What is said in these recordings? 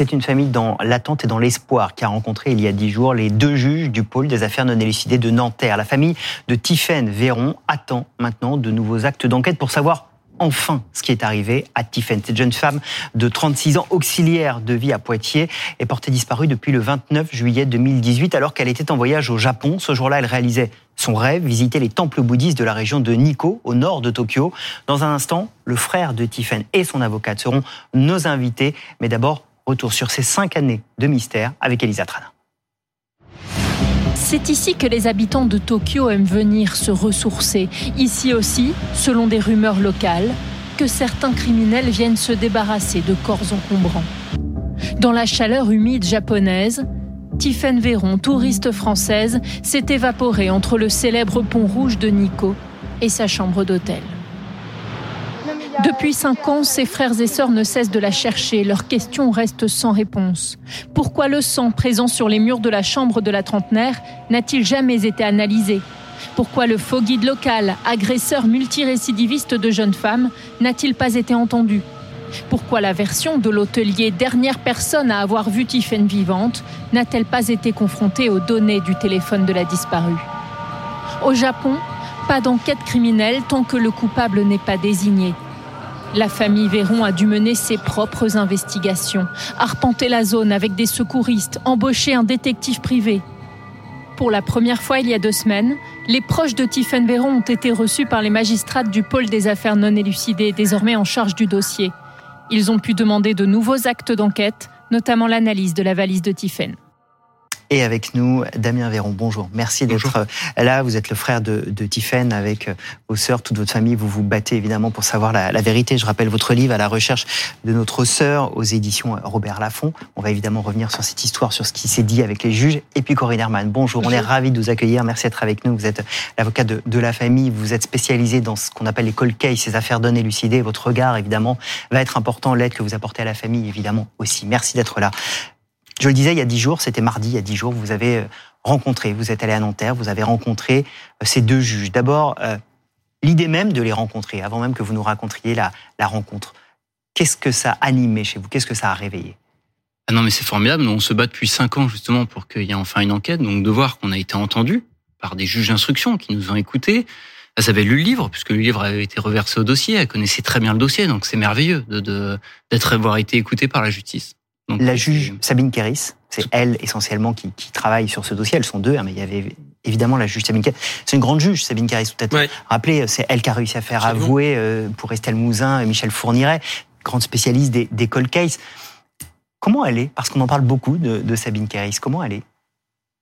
C'est une famille dans l'attente et dans l'espoir qui a rencontré il y a dix jours les deux juges du pôle des affaires non élucidées de Nanterre. La famille de Tiffaine Véron attend maintenant de nouveaux actes d'enquête pour savoir enfin ce qui est arrivé à Tiffaine. Cette jeune femme de 36 ans, auxiliaire de vie à Poitiers, est portée disparue depuis le 29 juillet 2018 alors qu'elle était en voyage au Japon. Ce jour-là, elle réalisait son rêve, visiter les temples bouddhistes de la région de Nikko, au nord de Tokyo. Dans un instant, le frère de Tiffaine et son avocate seront nos invités. Mais d'abord, retour sur ces cinq années de mystère avec Elisa Trana. C'est ici que les habitants de Tokyo aiment venir se ressourcer. Ici aussi, selon des rumeurs locales, que certains criminels viennent se débarrasser de corps encombrants. Dans la chaleur humide japonaise, Tiffaine Véron, touriste française, s'est évaporée entre le célèbre pont rouge de Nikko et sa chambre d'hôtel. Depuis cinq ans, ses frères et sœurs ne cessent de la chercher. Leurs questions restent sans réponse. Pourquoi le sang présent sur les murs de la chambre de la trentenaire n'a-t-il jamais été analysé? Pourquoi le faux guide local, agresseur multirécidiviste de jeunes femmes, n'a-t-il pas été entendu? Pourquoi la version de l'hôtelier dernière personne à avoir vu Tiffen vivante n'a-t-elle pas été confrontée aux données du téléphone de la disparue? Au Japon, pas d'enquête criminelle tant que le coupable n'est pas désigné. La famille Véron a dû mener ses propres investigations, arpenter la zone avec des secouristes, embaucher un détective privé. Pour la première fois il y a deux semaines, les proches de Tiffen Véron ont été reçus par les magistrats du pôle des affaires non élucidées, désormais en charge du dossier. Ils ont pu demander de nouveaux actes d'enquête, notamment l'analyse de la valise de Tiffen. Et avec nous, Damien Véron, bonjour. Merci d'être euh, là. Vous êtes le frère de, de Tiffaine avec euh, vos sœurs, toute votre famille. Vous vous battez évidemment pour savoir la, la, vérité. Je rappelle votre livre à la recherche de notre sœur aux éditions Robert Laffont. On va évidemment revenir sur cette histoire, sur ce qui s'est dit avec les juges. Et puis Corinne Herman, bonjour. bonjour. On est ravis de vous accueillir. Merci d'être avec nous. Vous êtes l'avocat de, de, la famille. Vous êtes spécialisé dans ce qu'on appelle les cold cases, ces affaires données élucidées. Votre regard, évidemment, va être important. L'aide que vous apportez à la famille, évidemment, aussi. Merci d'être là. Je le disais il y a dix jours, c'était mardi, il y a dix jours, vous avez euh, rencontré, vous êtes allé à Nanterre, vous avez rencontré euh, ces deux juges. D'abord, euh, l'idée même de les rencontrer, avant même que vous nous racontriez la, la rencontre. Qu'est-ce que ça a animé chez vous? Qu'est-ce que ça a réveillé? Ah Non, mais c'est formidable. On se bat depuis cinq ans justement pour qu'il y ait enfin une enquête. Donc de voir qu'on a été entendu par des juges d'instruction qui nous ont écoutés. Elle avait lu le livre, puisque le livre avait été reversé au dossier. Elle connaissait très bien le dossier, donc c'est merveilleux de d'être avoir été écoutée par la justice. Donc, la juge Sabine Kéris, c'est elle essentiellement qui, qui, travaille sur ce dossier. Elles sont deux, hein, mais il y avait évidemment la juge Sabine Kéris. C'est une grande juge, Sabine Kéris. Peut-être ouais. rappeler, c'est elle qui a réussi à faire Absolument. avouer euh, pour Estelle Mouzin, Michel Fourniret, grande spécialiste des, des cold cases. Comment elle est? Parce qu'on en parle beaucoup de, de Sabine Kéris. Comment elle est?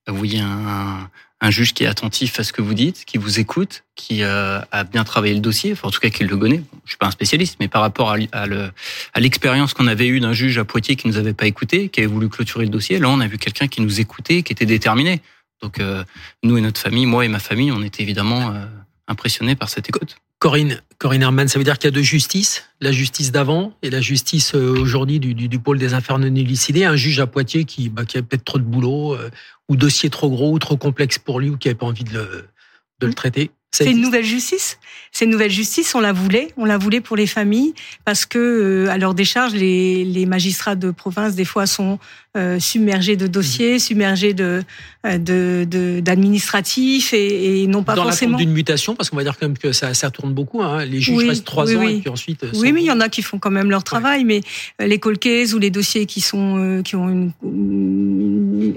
Oui, un, un juge qui est attentif à ce que vous dites, qui vous écoute, qui euh, a bien travaillé le dossier, enfin, en tout cas qui le connaît. Je suis pas un spécialiste, mais par rapport à l'expérience qu'on avait eue d'un juge à Poitiers qui nous avait pas écouté, qui avait voulu clôturer le dossier, là on a vu quelqu'un qui nous écoutait, qui était déterminé. Donc euh, nous et notre famille, moi et ma famille, on était évidemment euh, impressionnés par cette écoute. Corinne, Corinne Herman, ça veut dire qu'il y a deux justices, la justice d'avant et la justice euh, aujourd'hui du, du, du, pôle des affaires non élucidées. Un juge à Poitiers qui, bah, qui a peut-être trop de boulot, euh, ou dossier trop gros ou trop complexe pour lui, ou qui n'avait pas envie de le, de le traiter. C'est une nouvelle justice. C'est une nouvelle justice. On la voulait. On la voulait pour les familles parce que, euh, à leur décharge, les, les, magistrats de province des fois sont euh, submergés de dossiers, submergés de d'administratifs de, de, et, et non pas Dans forcément. Dans d'une mutation, parce qu'on va dire quand même que ça, ça tourne beaucoup. Hein. Les juges oui, restent trois oui, ans oui. et puis ensuite. Euh, oui, mais il y en a qui font quand même leur travail. Ouais. Mais les colquaises ou les dossiers qui sont euh, qui ont une, une,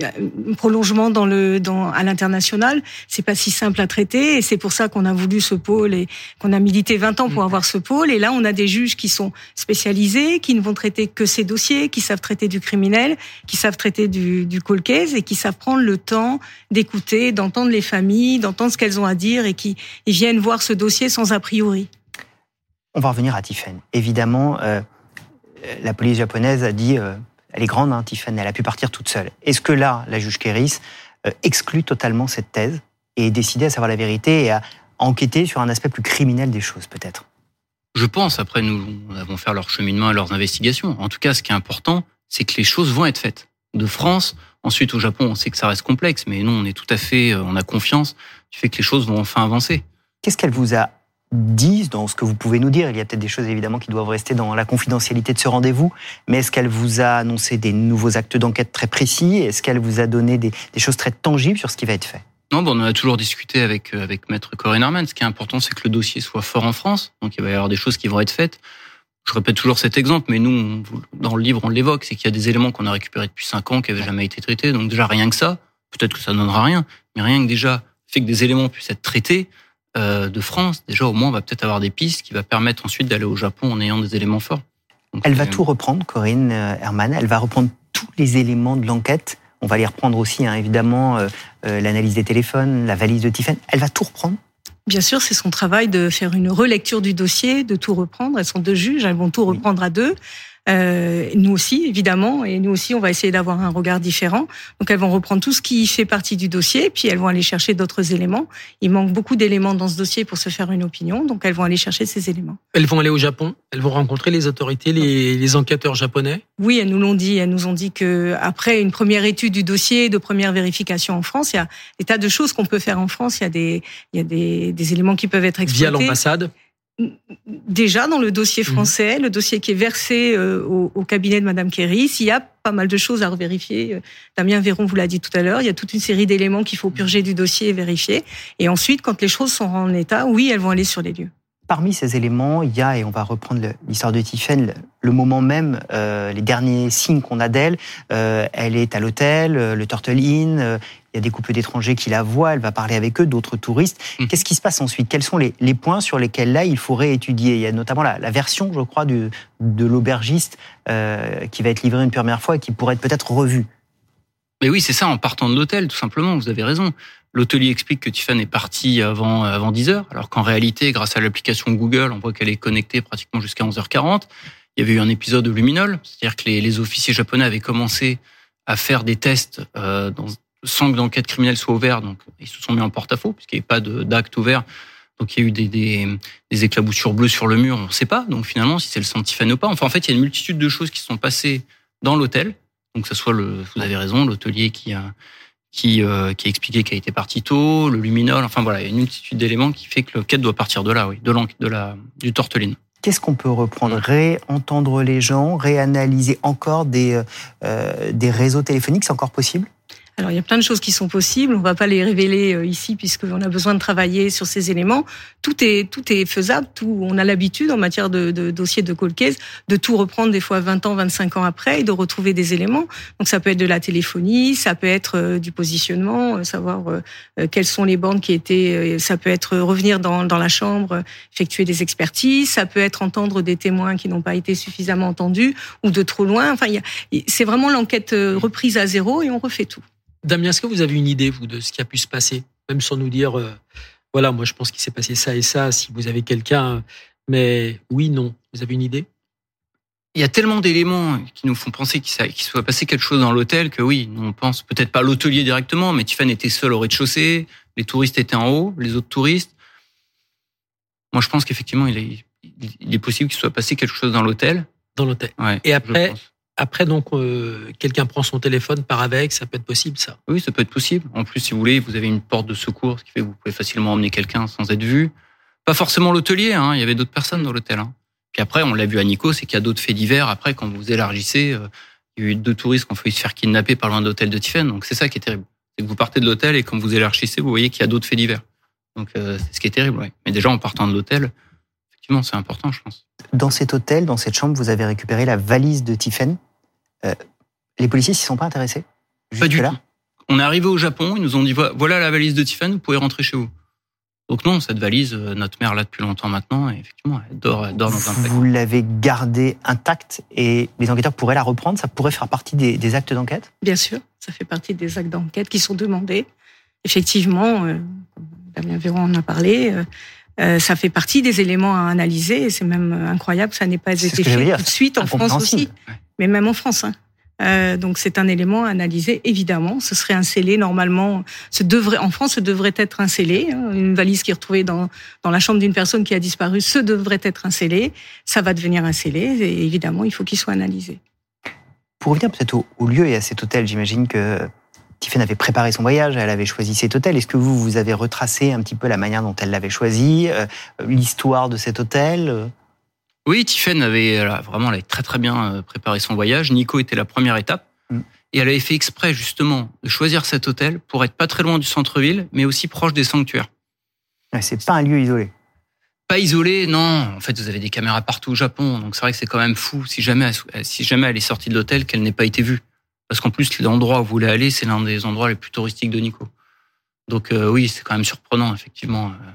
un prolongement dans le dans à l'international, c'est pas si simple à traiter et c'est pour ça qu'on a voulu ce pôle et qu'on a milité 20 ans pour mmh. avoir ce pôle. Et là, on a des juges qui sont spécialisés, qui ne vont traiter que ces dossiers, qui savent traiter du criminel, qui savent traiter du, du cold case et qui savent prendre le temps d'écouter, d'entendre les familles, d'entendre ce qu'elles ont à dire et qui et viennent voir ce dossier sans a priori. On va revenir à Tiffen. Évidemment, euh, la police japonaise a dit, euh, elle est grande, hein, Tiffen, elle a pu partir toute seule. Est-ce que là, la juge Kéris euh, exclut totalement cette thèse et est décidée à savoir la vérité et à enquêter sur un aspect plus criminel des choses, peut-être? Je pense. Après, nous avons fait leur cheminement et leurs investigations. En tout cas, ce qui est important, c'est que les choses vont être faites. De France, ensuite au Japon, on sait que ça reste complexe, mais nous, on est tout à fait, on a confiance du fait que les choses vont enfin avancer. Qu'est-ce qu'elle vous a dit, dans ce que vous pouvez nous dire, il y a peut-être des choses évidemment qui doivent rester dans la confidentialité de ce rendez-vous, mais est-ce qu'elle vous a annoncé des nouveaux actes d'enquête très précis? Est-ce qu'elle vous a donné des, choses très tangibles sur ce qui va être fait? Non, bon, on a toujours discuté avec euh, avec Maître Corinne Arman. Ce qui est important, c'est que le dossier soit fort en France. Donc, il va y avoir des choses qui vont être faites. Je répète toujours cet exemple, mais nous, dans le livre, on l'évoque, c'est qu'il y a des éléments qu'on a récupérés depuis cinq ans qui n'avaient jamais été traités. Donc déjà, rien que ça, peut-être que ça ne donnera rien, mais rien que déjà fait que des éléments puissent être traités, euh, de France, déjà au moins on va peut-être avoir des pistes qui va permettre ensuite d'aller au Japon en ayant des éléments forts. elle va tout reprendre, Corinne euh, Herman. Elle va reprendre tous les éléments de l'enquête. On va les reprendre aussi, hein, évidemment, euh, l'analyse des téléphones, la valise de Tiffen. Elle va tout reprendre. Bien sûr, c'est son travail de faire une relecture du dossier, de tout reprendre. Elles sont deux juges, elles vont tout reprendre à deux. Euh, nous aussi, évidemment, et nous aussi, on va essayer d'avoir un regard différent. Donc, elles vont reprendre tout ce qui fait partie du dossier, puis elles vont aller chercher d'autres éléments. Il manque beaucoup d'éléments dans ce dossier pour se faire une opinion, donc elles vont aller chercher ces éléments. Elles vont aller au Japon, elles vont rencontrer les autorités, les, les enquêteurs japonais. Oui, elles nous l'ont dit. Elles nous ont dit que après une première étude du dossier, de première vérification en France, il y a des tas de choses qu'on peut faire en France. Il y a des, il y a des, des éléments qui peuvent être exploités. Via l'ambassade déjà dans le dossier mhm. français, le dossier qui est versé euh, au, cabinet de Madame Kerry, s'il y a pas mal de choses à revérifier. Euh, Damien Véron vous l'a dit tout à l'heure, il y a toute une série d'éléments qu'il faut purger du dossier et vérifier. Et ensuite, quand les choses sont en état, oui, elles vont aller sur les lieux. Parmi ces éléments, il y a, et on va reprendre l'histoire de Tiffen, le moment même, euh, les derniers signes qu'on a d'elle. elle est à l'hôtel, le Turtle Inn, il y a des couples d'étrangers qui la voient, elle va parler avec eux, d'autres touristes. Mmh. Qu'est-ce qui se passe ensuite? Quels sont les, points sur lesquels là il faudrait étudier Il y a notamment la, version, je crois, de l'aubergiste euh, qui va être livrée une première fois et qui pourrait être peut-être revue. Mais oui, c'est ça, en partant de l'hôtel, tout simplement, vous avez raison. L'hôtelier explique que Tiffany est partie avant, avant 10 heures, alors qu'en réalité, grâce à l'application Google, on voit qu'elle est connectée pratiquement jusqu'à 11h40. Il y avait eu un épisode de Luminol, c'est-à-dire que les, officiers japonais avaient commencé à faire des tests euh, dans, sans que l'enquête criminelle soit ouverte, donc ils se sont mis en porte-à-faux puisqu'il n'y avait pas d'acte ouvert. Donc il y a eu des, des, des éclaboussures bleues sur le mur, on ne sait pas. Donc finalement, si c'est le Santifan ou pas. Enfin, en fait, il y a une multitude de choses qui sont passées dans l'hôtel. Donc que ce soit le, vous avez raison, l'hôtelier qui a qui, euh, qui a expliqué qu'elle était partie tôt, le luminol. Enfin voilà, il y a une multitude d'éléments qui fait que l'enquête doit partir de là, oui, de de la du torteline. Qu'est-ce qu'on peut reprendre? Réentendre les gens, réanalyser encore des, euh, des réseaux téléphoniques, c'est encore possible? Alors il y a plein de choses qui sont possibles. On va pas les révéler euh, ici puisqu'on a besoin de travailler sur ces éléments. Tout est tout est faisable. Tout on a l'habitude en matière de, de dossiers de cold case de tout reprendre des fois 20 ans, 25 ans après et de retrouver des éléments. Donc ça peut être de la téléphonie, ça peut être euh, du positionnement, euh, savoir quelles sont les bandes qui étaient. Ça peut être revenir dans dans la chambre, effectuer des expertises. Ça peut être entendre des témoins qui n'ont pas été suffisamment entendus ou de trop loin. Enfin, c'est vraiment l'enquête reprise à zéro et on refait tout. Damien, est-ce que vous avez une idée, vous, de ce qui a pu se passer? Même sans nous dire, euh, voilà, moi je pense qu'il s'est passé ça et ça, si vous avez quelqu'un. Mais oui, non. Vous avez une idée? Il y a tellement d'éléments qui nous font penser qu'il soit passé quelque chose dans l'hôtel que oui, on pense peut-être pas l'hôtelier directement, mais Tiffany était seul au rez-de-chaussée, les touristes étaient en haut, les autres touristes. Moi, je pense qu'effectivement, il est, il est possible qu'il soit passé quelque chose dans l'hôtel. Dans l'hôtel. Ouais, et après, après, donc, euh, quelqu'un prend son téléphone, part avec, ça peut être possible, ça Oui, ça peut être possible. En plus, si vous voulez, vous avez une porte de secours, ce qui fait que vous pouvez facilement emmener quelqu'un sans être vu. Pas forcément l'hôtelier, hein, il y avait d'autres personnes dans l'hôtel. Hein. Puis après, on l'a vu à Nico, c'est qu'il y a d'autres faits divers. Après, quand vous élargissez, euh, il y a eu deux touristes qui ont failli se faire kidnapper par loin de l'hôtel de Tiffen. Donc c'est ça qui est terrible. C'est que vous partez de l'hôtel et quand vous élargissez, vous voyez qu'il y a d'autres faits divers. Donc euh, c'est ce qui est terrible. Ouais. Mais déjà, en partant de l'hôtel, effectivement, c'est important, je pense. Dans cet hôtel, dans cette chambre, vous avez récupéré la valise de Tiffen. Les policiers s'y sont pas intéressés Pas du tout. On est arrivé au Japon, ils nous ont dit voilà la valise de Tiffany, vous pouvez rentrer chez vous. Donc non, cette valise, euh, notre mère l'a depuis longtemps maintenant, et effectivement, elle dort, elle dort dans un Vous l'avez gardée intacte et les enquêteurs pourraient la reprendre Ça pourrait faire partie des, actes d'enquête? Bien sûr, ça fait partie des actes d'enquête qui sont demandés. Effectivement, euh, Damien Véron en a parlé, euh, ça fait partie des éléments à analyser, et c'est même incroyable, ça n'ait pas été fait tout de suite en France aussi, mais même en France. Hein. Euh, donc c'est un élément à analyser évidemment. Ce serait un scellé normalement. En France, ce devrait être un scellé. Hein. Une valise qui est retrouvée dans dans la chambre d'une personne qui a disparu, ce devrait être un scellé. Ça va devenir un scellé et évidemment il faut qu'il soit analysé. Pour revenir peut-être au, lieu et à cet hôtel, j'imagine que Tiffany avait préparé son voyage, elle avait choisi cet hôtel. Est-ce que vous, vous avez retracé un petit peu la manière dont elle l'avait choisi, l'histoire de cet hôtel Oui, Tiffany avait vraiment elle avait très très bien préparé son voyage. Nico était la première étape. Mm. Et elle avait fait exprès justement de choisir cet hôtel pour être pas très loin du centre-ville, mais aussi proche des sanctuaires. c'est pas un lieu isolé. Pas isolé, non. En fait, vous avez des caméras partout au Japon, donc c'est vrai que c'est quand même fou si jamais, si jamais elle est sortie de l'hôtel qu'elle n'ait pas été vue. Parce qu'en plus, l'endroit où vous voulez aller, c'est l'un des endroits les plus touristiques de Nico. Donc euh, oui, c'est quand même surprenant, effectivement, euh,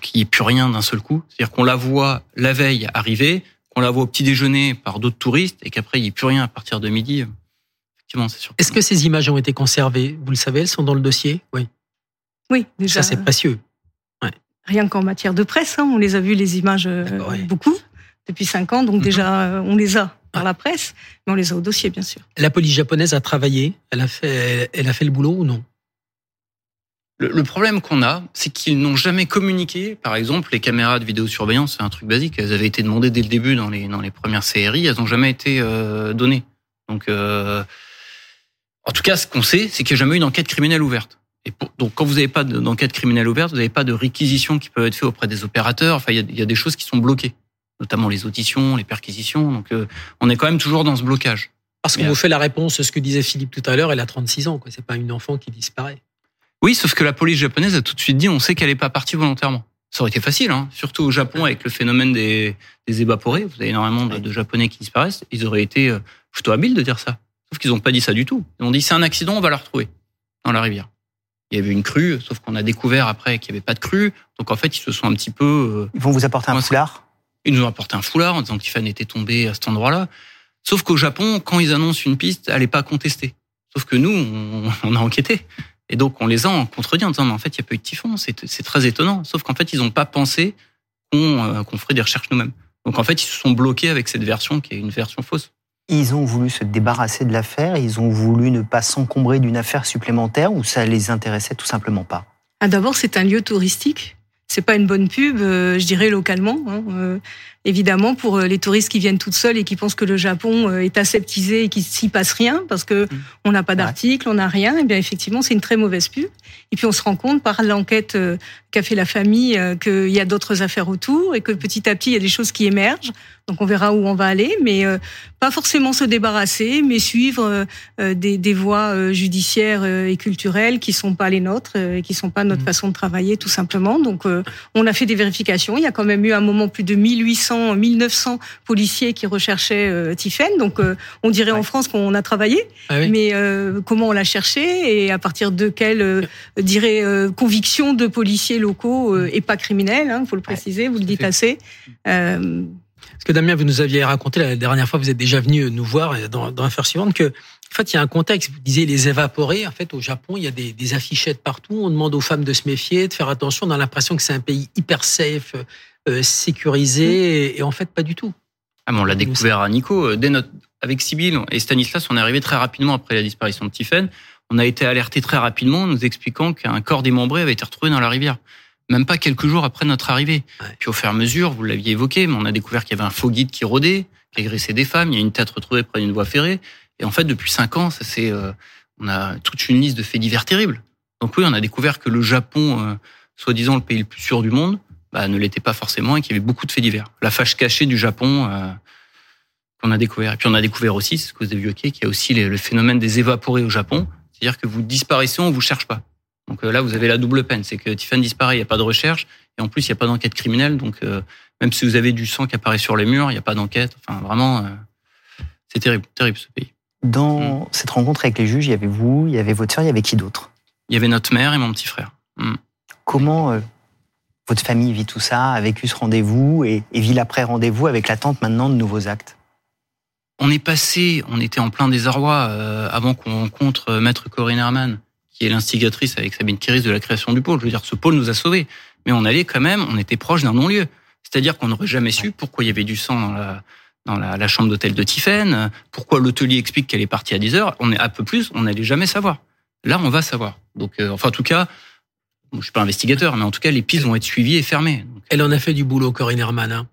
qu'il n'y ait plus rien d'un seul coup. C'est-à-dire qu'on la voit la veille arriver, qu'on la voit au petit déjeuner par d'autres touristes, et qu'après, il n'y ait plus rien à partir de midi. Est-ce que ces images ont été conservées? Vous le savez, elles sont dans le dossier? Oui. Oui, déjà. Ça, c'est précieux. Rien qu'en matière de presse, hein, on les a vues, les images, euh, beaucoup, depuis cinq ans. Donc, mhm. déjà, euh, on les a par la presse, mais on les a au dossier, bien sûr. La police japonaise a travaillé Elle a fait, elle a fait le boulot ou non? Le, problème qu'on a, c'est qu'ils n'ont jamais communiqué. Par exemple, les caméras de vidéosurveillance, c'est un truc basique. Elles avaient été demandées dès le début dans les, dans les premières séries. Elles n'ont jamais été euh, données. Donc, en tout cas, ce qu'on sait, c'est qu'il n'y a jamais eu d'enquête criminelle ouverte. Et donc, quand vous n'avez pas d'enquête criminelle ouverte, vous n'avez pas de réquisitions qui peuvent être faites auprès des opérateurs. Enfin, il y a, des choses qui sont bloquées, notamment les auditions, les perquisitions. Donc, euh, on est quand même toujours dans ce blocage. Parce qu'on vous fait la réponse, ce que disait Philippe tout à l'heure, elle a 36 ans. C'est pas une enfant qui disparaît. Oui, sauf que la police japonaise a tout de suite dit, on sait qu'elle n'est pas partie volontairement. Ça aurait été facile, hein. surtout au Japon avec le phénomène des, des évaporés. Vous avez énormément de, de, Japonais qui disparaissent. Ils auraient été euh, plutôt habiles de dire ça. Sauf qu'ils n'ont pas dit ça du tout. Ils ont dit c'est un accident, on va la retrouver dans la rivière. Il y avait une crue, sauf qu'on a découvert après qu'il n'y avait pas de crue. Donc en fait, ils se sont un petit peu. Euh, ils vont vous apporter un foulard? Ils nous ont apporté un foulard en disant que Tiffany était tombé à cet endroit-là. Sauf qu'au Japon, quand ils annoncent une piste, elle n'est pas contestée. Sauf que nous, on, a enquêté. Et donc, on les a contredit en disant, mais en fait, il n'y a pas eu de typhon. C'est très étonnant. Sauf qu'en fait, ils n'ont pas pensé euh, qu'on ferait des recherches nous-mêmes. Donc, en fait, ils se sont bloqués avec cette version qui est une version fausse. Ils ont voulu se débarrasser de l'affaire, ils ont voulu ne pas s'encombrer d'une affaire supplémentaire ou ça les intéressait tout simplement pas? Ah, D'abord, c'est un lieu touristique. C'est pas une bonne pub, euh, je dirais localement. Hein, euh, évidemment, pour euh, les touristes qui viennent toutes seules et qui pensent que le Japon est aseptisé et qu'il s'y passe rien parce que mmh. on n'a pas d'article, on n'a rien. Et eh bien effectivement, c'est une très mauvaise pub. Et puis on se rend compte par l'enquête qu'a fait la famille qu'il y a d'autres affaires autour et que petit à petit il y a des choses qui émergent. Donc on verra où on va aller, mais euh, pas forcément se débarrasser, mais suivre euh, euh, des, des, voies judiciaires et culturelles qui sont pas les nôtres, et qui sont pas notre mmh. façon de travailler tout simplement. Donc on a fait des vérifications. Il y a quand même eu un moment plus de 1800, 1900 policiers qui recherchaient Tiffen. Donc on dirait en France qu'on a travaillé, ah mais comment on l'a cherché et à partir de quelle dirais conviction de policiers locaux et pas criminels, il hein, faut le préciser. Vous le dites assez. Parce que Damien, vous nous aviez raconté la dernière fois, vous êtes déjà venu nous voir dans, dans l'affaire suivante, que en fait, il y a un contexte. Vous disiez les évaporés. En fait, au Japon, il y a des, des, affichettes partout. On demande aux femmes de se méfier, de faire attention. On a l'impression que c'est un pays hyper safe, euh, sécurisé, et, en fait, pas du tout. Ah, mais on l'a découvert à Nico. Euh, dès notre, avec Sibyl et Stanislas, on est arrivé très rapidement après la disparition de Tiffen. On a été alerté très rapidement, nous expliquant qu'un corps démembré avait été retrouvé dans la rivière même pas quelques jours après notre arrivée. Puis au fur et à mesure, vous l'aviez évoqué, mais on a découvert qu'il y avait un faux guide qui rôdait, qui agressait des femmes. Il y a une tête retrouvée près d'une voie ferrée. Et en fait, depuis cinq ans, ça c'est, euh, on a toute une liste de faits divers terribles. Donc oui, on a découvert que le Japon, euh, soi-disant le pays le plus sûr du monde, bah, ne l'était pas forcément et qu'il y avait beaucoup de faits divers. La fâche cachée du Japon euh, qu'on a découvert. Et puis on a découvert aussi, c'est ce que vous avez évoqué, qu'il y a aussi le phénomène des évaporés au Japon. C'est-à-dire que vous disparaissez, on vous cherche pas. Donc euh, là, vous avez la double peine, c'est que Tiffany disparaît, il n'y a pas de recherche, et en plus, il n'y a pas d'enquête criminelle. Donc euh, même si vous avez du sang qui apparaît sur les murs, il n'y a pas d'enquête. Enfin, vraiment, c'est terrible, terrible ce pays. Dans mm. cette rencontre avec les juges, il y avait vous, il y avait votre soeur, il y avait qui d'autre? Il y avait notre mère et mon petit frère. Mm. Comment votre famille vit tout ça, a vécu ce rendez-vous et, vit l'après-rendez-vous avec l'attente maintenant de nouveaux actes On est passé, on était en plein désarroi avant qu'on rencontre Maître Corinne Herman qui est l'instigatrice avec Sabine Kiris de la création du pôle. Je veux dire, ce pôle nous a sauvés. Mais on allait quand même, on était proche d'un non-lieu. C'est-à-dire qu'on n'aurait jamais su pourquoi il y avait du sang dans la, chambre d'hôtel de Tiffen, pourquoi l'hôtelier explique qu'elle est partie à 10 heures. On est un peu plus, on n'allait jamais savoir. Là, on va savoir. Donc, euh, enfin, en tout cas, je suis pas investigateur, mais en tout cas, les pistes vont être suivies et fermées. Elle en a fait du boulot, Corinne Herman. Hein.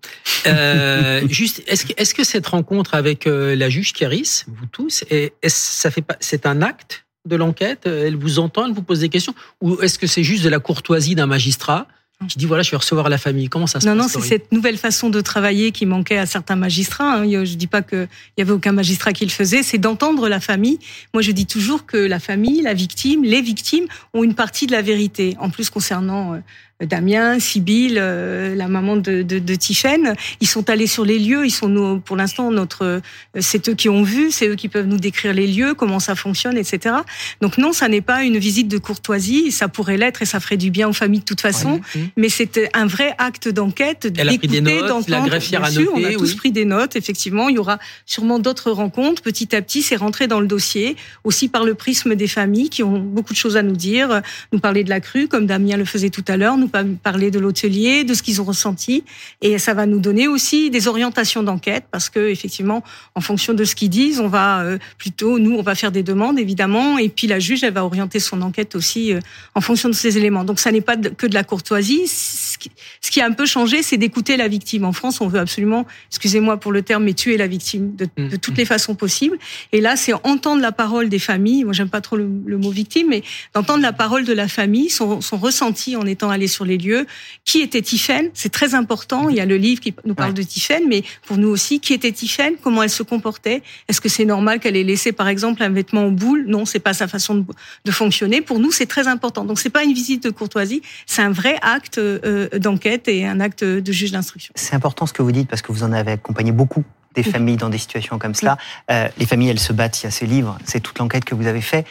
Euh, juste, est-ce que, cette rencontre avec euh, la juge Kéris, vous tous, ça fait c'est un acte de l'enquête? Elle vous entend, elle vous pose des questions? Ou est-ce que c'est juste de la courtoisie d'un magistrat? Qui dit voilà, je vais recevoir la famille. Comment ça se non, passe Non, non, c'est cette nouvelle façon de travailler qui manquait à certains magistrats. Hein. Je dis pas qu'il y avait aucun magistrat qui le faisait, c'est d'entendre la famille. Moi, je dis toujours que la famille, la victime, les victimes ont une partie de la vérité. En plus, concernant euh, Damien, Sybille, euh, la maman de, de, de Tiffaine, ils sont allés sur les lieux. Ils sont nous, pour l'instant notre, euh, c'est eux qui ont vu, c'est eux qui peuvent nous décrire les lieux, comment ça fonctionne, etc. Donc non, ça n'est pas une visite de courtoisie. Ça pourrait l'être et ça ferait du bien aux familles de toute façon. Mais c'était un vrai acte d'enquête. Elle a pris des notes. La greffière a noté. On a tous pris des notes. Effectivement, il y aura sûrement d'autres rencontres. Petit à petit, c'est rentré dans le dossier, aussi par le prisme des familles qui ont beaucoup de choses à nous dire, nous parler de la crue, comme Damien le faisait tout à l'heure, nous parler de l'hôtelier, de ce qu'ils ont ressenti, et ça va nous donner aussi des orientations d'enquête parce que effectivement, en fonction de ce qu'ils disent, on va euh, plutôt nous, on va faire des demandes évidemment, et puis la juge, elle va orienter son enquête aussi euh, en fonction de ces éléments. Donc ça n'est pas que de la courtoisie. Ce qui a un peu changé, c'est d'écouter la victime. En France, on veut absolument, excusez-moi pour le terme, mais tuer la victime de, de toutes les façons possibles. Et là, c'est entendre la parole des familles. Moi, j'aime pas trop le, mot victime, mais d'entendre la parole de la famille, son, son ressenti en étant allé sur les lieux. Qui était Tiffaine C'est très important. Il y a le livre qui nous parle de Tiffaine, mais pour nous aussi, qui était Tiffaine Comment elle se comportait? Est-ce que c'est normal qu'elle ait laissé, par exemple, un vêtement en boule? Non, c'est pas sa façon de, fonctionner. Pour nous, c'est très important. Donc, c'est pas une visite de courtoisie, c'est un vrai acte euh, d'enquête et un acte de juge d'instruction. C'est important ce que vous dites parce que vous en avez accompagné beaucoup des familles dans des situations comme cela. Euh, les familles, elles se battent. Il y a ce livre, c'est toute l'enquête que vous avez fait.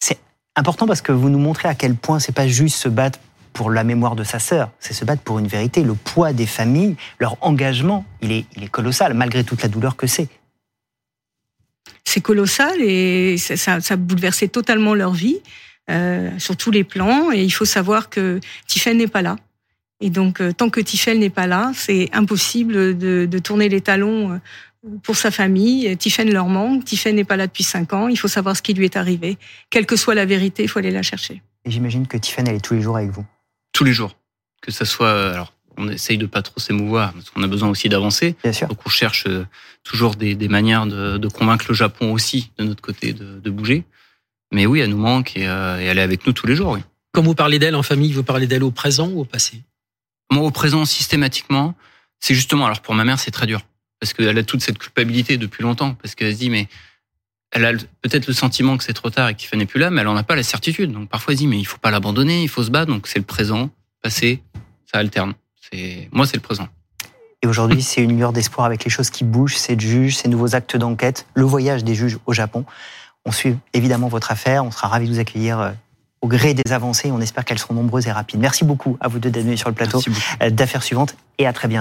C'est important parce que vous nous montrez à quel point c'est pas juste se battre pour la mémoire de sa sœur, c'est se battre pour une vérité. Le poids des familles, leur engagement, il est, il est colossal, malgré toute la douleur que c'est. C'est colossal et ça, ça, a bouleversé totalement leur vie, euh, sur tous les plans. Et il faut savoir que Tiffel n'est pas là. Et donc, euh, tant que Tiffel n'est pas là, c'est impossible de, de, tourner les talons euh, pour sa famille. Tiffen leur manque. Tiffen n'est pas là depuis cinq ans. Il faut savoir ce qui lui est arrivé. Quelle que soit la vérité, il faut aller la chercher. Et j'imagine que Tiffen, elle est tous les jours avec vous tous les jours. Que ça soit, alors, on essaye de pas trop s'émouvoir parce qu'on a besoin aussi d'avancer. Donc on cherche euh, toujours des, des manières de, de, convaincre le Japon aussi de notre côté de, de bouger. Mais oui, elle nous manque et, euh, et, elle est avec nous tous les jours. Oui. Quand vous parlez d'elle en famille, vous parlez d'elle au présent ou au passé? Moi, au présent, systématiquement, c'est justement. Alors pour ma mère, c'est très dur parce qu'elle a toute cette culpabilité depuis longtemps parce qu'elle se dit mais elle a peut-être le sentiment que c'est trop tard et qu'il n'est plus là, mais elle en a pas la certitude. Donc parfois elle dit mais il faut pas l'abandonner, il faut se battre. Donc c'est le présent, passé, ça alterne. C'est moi c'est le présent. Et aujourd'hui, c'est une lueur d'espoir avec les choses qui bougent, ces juges, ces nouveaux actes d'enquête, le voyage des juges au Japon. On suit évidemment votre affaire. On sera ravis de vous accueillir euh, au gré des avancées. On espère qu'elles seront nombreuses et rapides. Merci beaucoup à vous deux d'être venus sur le plateau euh, d'affaires suivantes et à très bientôt.